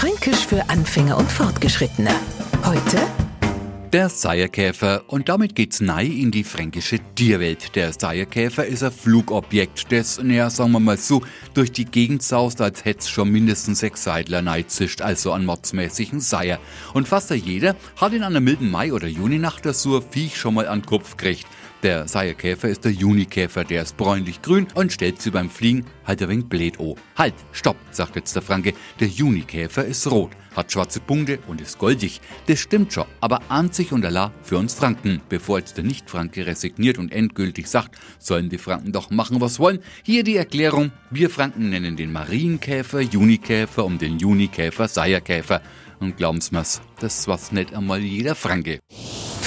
Fränkisch für Anfänger und Fortgeschrittene. Heute der Seierkäfer und damit geht's nei in die fränkische Tierwelt. Der Seierkäfer ist ein Flugobjekt, das, naja, sagen wir mal so, durch die Gegend saust, als hätt's schon mindestens sechs Seidler neizischt, also an mordsmäßigen Seier. Und fast jeder hat in einer milden Mai- oder Juninacht das so Viech schon mal an den Kopf gekriegt. Der Seierkäfer ist der Junikäfer, der ist bräunlich-grün und stellt sie beim Fliegen halt ein wenig blöd an. Halt, stopp, sagt jetzt der Franke, der Junikäfer ist rot, hat schwarze Punkte und ist goldig. Das stimmt schon, aber sich und Allah für uns Franken. Bevor jetzt der Nicht-Franke resigniert und endgültig sagt, sollen die Franken doch machen, was wollen, hier die Erklärung, wir Franken nennen den Marienkäfer Junikäfer um den Junikäfer Seierkäfer. Und glauben's mir's, das was nicht einmal jeder Franke.